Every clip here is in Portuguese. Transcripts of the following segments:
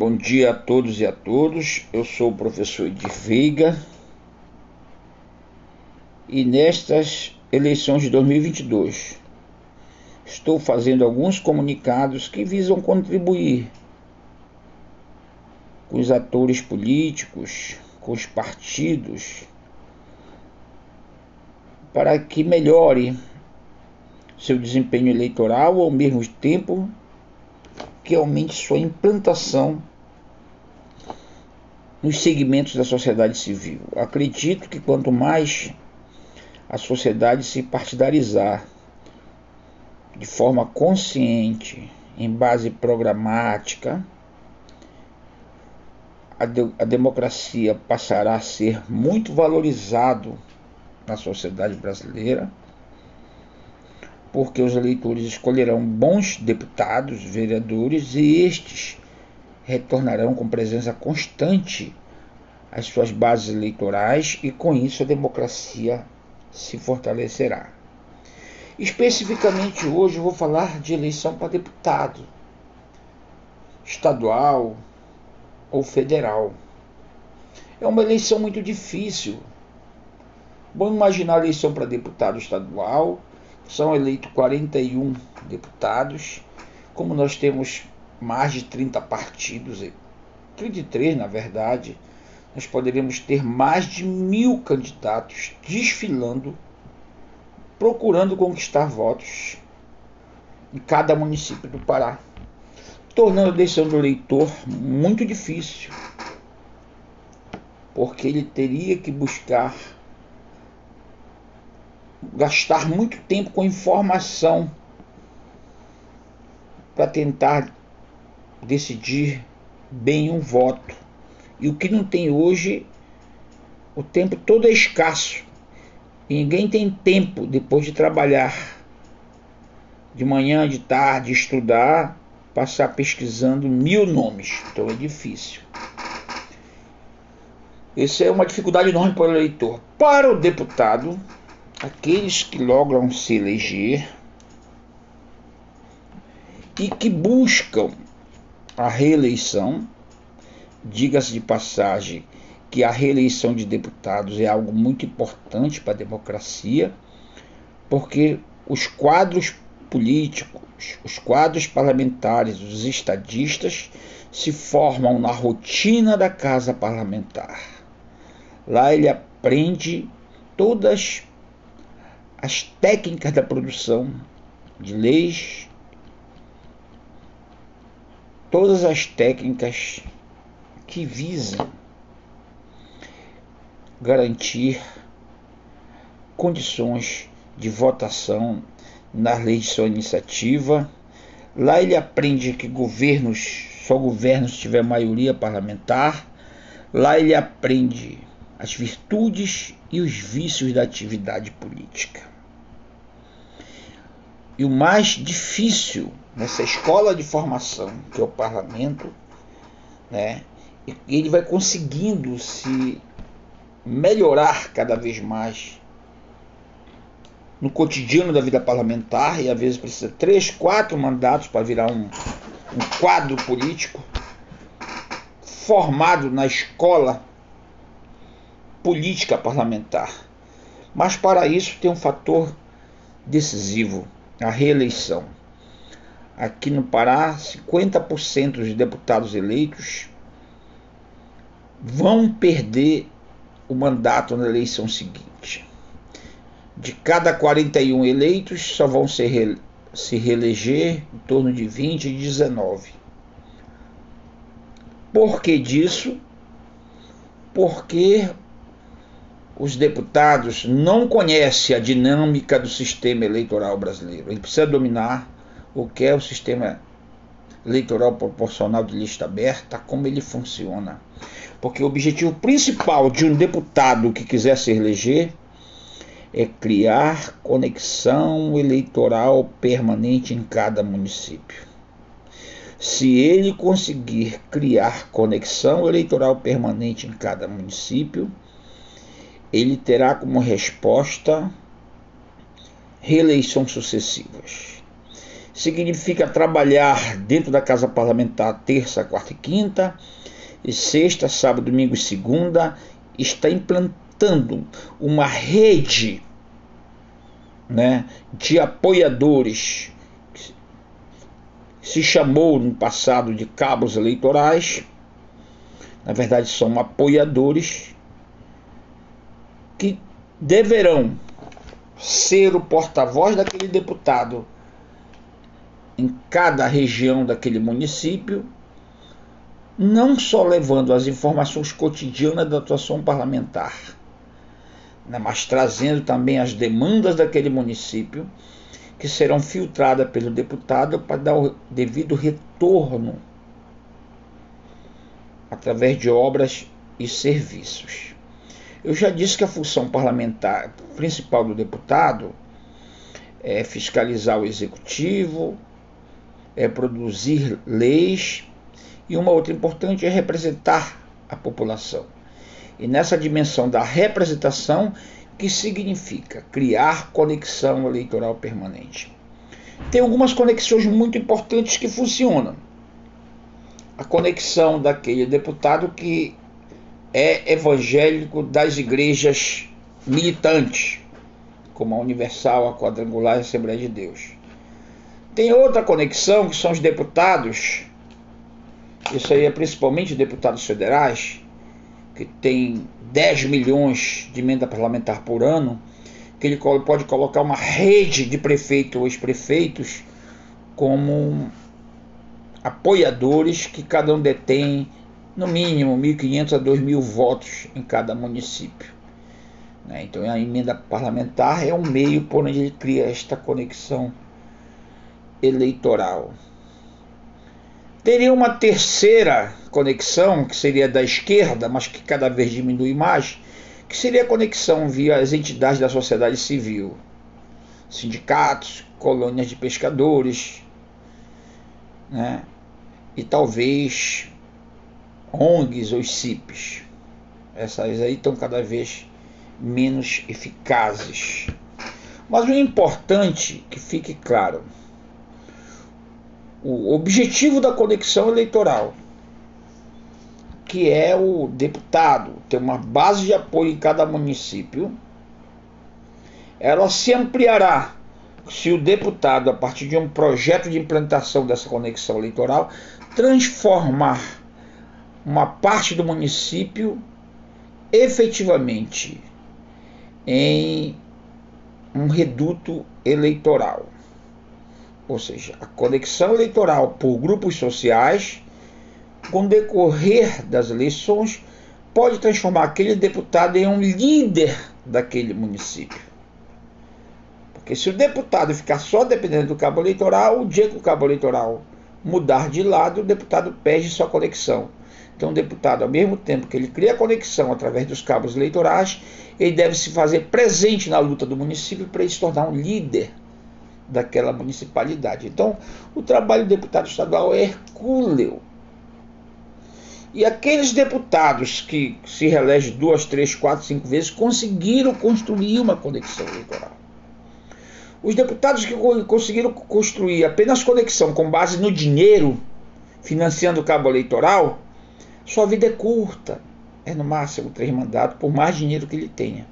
Bom dia a todos e a todos. Eu sou o professor Edir Veiga e nestas eleições de 2022 estou fazendo alguns comunicados que visam contribuir com os atores políticos, com os partidos, para que melhore seu desempenho eleitoral ao mesmo tempo que aumente sua implantação nos segmentos da sociedade civil. Acredito que quanto mais a sociedade se partidarizar de forma consciente, em base programática, a, de, a democracia passará a ser muito valorizado na sociedade brasileira, porque os eleitores escolherão bons deputados, vereadores e estes retornarão com presença constante às suas bases eleitorais e com isso a democracia se fortalecerá. Especificamente hoje eu vou falar de eleição para deputado estadual ou federal. É uma eleição muito difícil. Vamos imaginar a eleição para deputado estadual, são eleitos 41 deputados, como nós temos mais de 30 partidos, 33 na verdade, nós poderíamos ter mais de mil candidatos desfilando, procurando conquistar votos em cada município do Pará, tornando a eleição do eleitor muito difícil, porque ele teria que buscar gastar muito tempo com informação para tentar decidir bem um voto. E o que não tem hoje, o tempo todo é escasso. E ninguém tem tempo depois de trabalhar de manhã, de tarde, estudar, passar pesquisando mil nomes. Então é difícil. Essa é uma dificuldade enorme para o eleitor. Para o deputado, aqueles que logram se eleger e que buscam a reeleição. Diga-se de passagem que a reeleição de deputados é algo muito importante para a democracia, porque os quadros políticos, os quadros parlamentares, os estadistas se formam na rotina da casa parlamentar. Lá ele aprende todas as técnicas da produção de leis, todas as técnicas que visam garantir condições de votação nas leis de sua iniciativa. Lá ele aprende que governos, só governos tiver maioria parlamentar. Lá ele aprende as virtudes e os vícios da atividade política. E o mais difícil nessa escola de formação, que é o parlamento, né? ele vai conseguindo se melhorar cada vez mais no cotidiano da vida parlamentar e às vezes precisa três, quatro mandatos para virar um, um quadro político formado na escola política parlamentar. Mas para isso tem um fator decisivo a reeleição. Aqui no Pará, 50% dos deputados eleitos vão perder o mandato na eleição seguinte. De cada 41 eleitos, só vão se, re, se reeleger em torno de 20 e 19. Por que disso? Porque os deputados não conhecem a dinâmica do sistema eleitoral brasileiro. Ele precisa dominar o que é o sistema eleitoral proporcional de lista aberta, como ele funciona. Porque o objetivo principal de um deputado que quiser se eleger é criar conexão eleitoral permanente em cada município. Se ele conseguir criar conexão eleitoral permanente em cada município, ele terá como resposta reeleições sucessivas. Significa trabalhar dentro da casa parlamentar terça, quarta e quinta, e sexta, sábado, domingo e segunda, está implantando uma rede né, de apoiadores, se chamou no passado de cabos eleitorais, na verdade são apoiadores que deverão ser o porta-voz daquele deputado em cada região daquele município, não só levando as informações cotidianas da atuação parlamentar, né, mas trazendo também as demandas daquele município, que serão filtradas pelo deputado para dar o devido retorno através de obras e serviços. Eu já disse que a função parlamentar principal do deputado é fiscalizar o executivo, é produzir leis e uma outra importante é representar a população. E nessa dimensão da representação, que significa criar conexão eleitoral permanente. Tem algumas conexões muito importantes que funcionam. A conexão daquele deputado que é evangélico das igrejas militantes, como a Universal, a Quadrangular e a Assembleia de Deus. Tem outra conexão que são os deputados, isso aí é principalmente deputados federais, que tem 10 milhões de emenda parlamentar por ano, que ele pode colocar uma rede de prefeitos ou ex-prefeitos como apoiadores que cada um detém no mínimo 1.500 a 2.000 votos em cada município. Né? Então a emenda parlamentar é um meio por onde ele cria esta conexão eleitoral. Teria uma terceira conexão, que seria da esquerda, mas que cada vez diminui mais, que seria a conexão via as entidades da sociedade civil, sindicatos, colônias de pescadores, né? e talvez ONGs ou CIPs. Essas aí estão cada vez menos eficazes. Mas o importante que fique claro, o objetivo da conexão eleitoral, que é o deputado ter uma base de apoio em cada município, ela se ampliará se o deputado, a partir de um projeto de implantação dessa conexão eleitoral, transformar uma parte do município efetivamente em um reduto eleitoral. Ou seja, a conexão eleitoral por grupos sociais, com o decorrer das eleições, pode transformar aquele deputado em um líder daquele município. Porque se o deputado ficar só dependendo do cabo eleitoral, o dia que o cabo eleitoral mudar de lado, o deputado perde sua conexão. Então, o deputado, ao mesmo tempo que ele cria conexão através dos cabos eleitorais, ele deve se fazer presente na luta do município para ele se tornar um líder daquela municipalidade. Então, o trabalho do deputado estadual é hercúleo. E aqueles deputados que se reelegem duas, três, quatro, cinco vezes conseguiram construir uma conexão eleitoral. Os deputados que conseguiram construir apenas conexão com base no dinheiro, financiando o cabo eleitoral, sua vida é curta. É no máximo três mandatos, por mais dinheiro que ele tenha.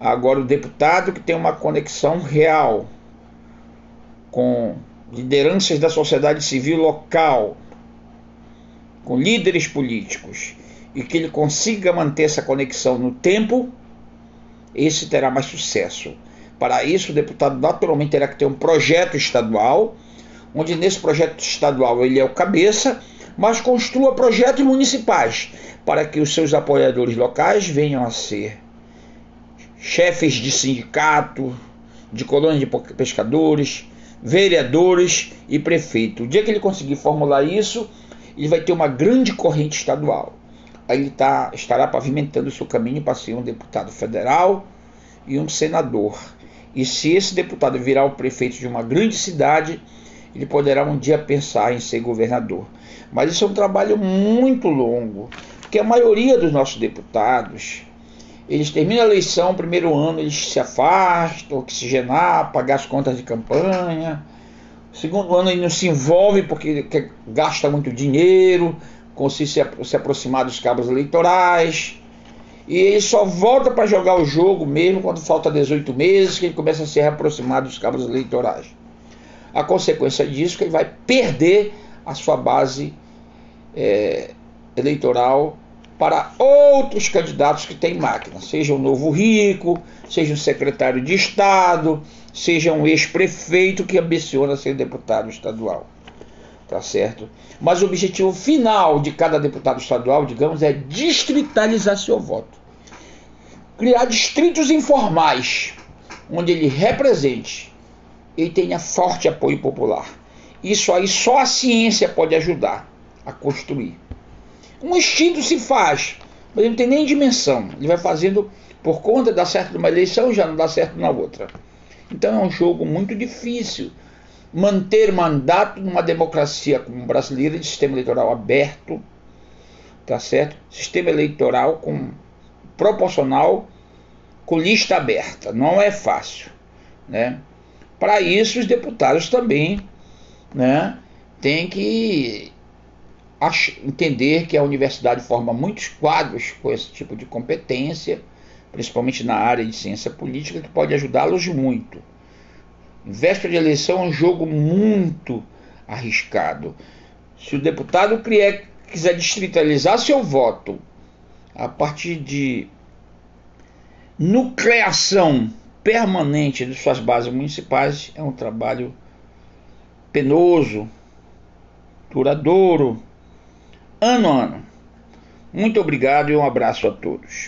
Agora, o deputado que tem uma conexão real com lideranças da sociedade civil local, com líderes políticos, e que ele consiga manter essa conexão no tempo, esse terá mais sucesso. Para isso, o deputado naturalmente terá que ter um projeto estadual, onde nesse projeto estadual ele é o cabeça, mas construa projetos municipais para que os seus apoiadores locais venham a ser chefes de sindicato, de colônia de pescadores, vereadores e prefeito. O dia que ele conseguir formular isso, ele vai ter uma grande corrente estadual. Aí ele tá, estará pavimentando o seu caminho para ser um deputado federal e um senador. E se esse deputado virar o prefeito de uma grande cidade, ele poderá um dia pensar em ser governador. Mas isso é um trabalho muito longo, porque a maioria dos nossos deputados, eles terminam a eleição, primeiro ano eles se afastam, oxigenar, pagar as contas de campanha, Segundo ano ele não se envolve porque gasta muito dinheiro, consiste se, se aproximar dos cabos eleitorais. E ele só volta para jogar o jogo mesmo quando falta 18 meses, que ele começa a se aproximar dos cabos eleitorais. A consequência disso é que ele vai perder a sua base é, eleitoral para outros candidatos que têm máquina, seja o novo rico, seja um secretário de Estado, seja um ex-prefeito que ambiciona ser deputado estadual. Tá certo? Mas o objetivo final de cada deputado estadual, digamos, é distritalizar seu voto. Criar distritos informais, onde ele represente e tenha forte apoio popular. Isso aí só a ciência pode ajudar a construir. Um instinto se faz, mas ele não tem nem dimensão. Ele vai fazendo por conta de dar certo numa eleição, já não dá certo na outra. Então é um jogo muito difícil manter mandato numa democracia como brasileira de sistema eleitoral aberto, tá certo? Sistema eleitoral com proporcional com lista aberta. Não é fácil, né? Para isso os deputados também, né, têm que entender que a universidade forma muitos quadros com esse tipo de competência, principalmente na área de ciência política, que pode ajudá-los muito. Véspera de eleição é um jogo muito arriscado. Se o deputado quiser distritalizar seu voto a partir de nucleação permanente de suas bases municipais, é um trabalho penoso, duradouro, ano a ano. Muito obrigado e um abraço a todos.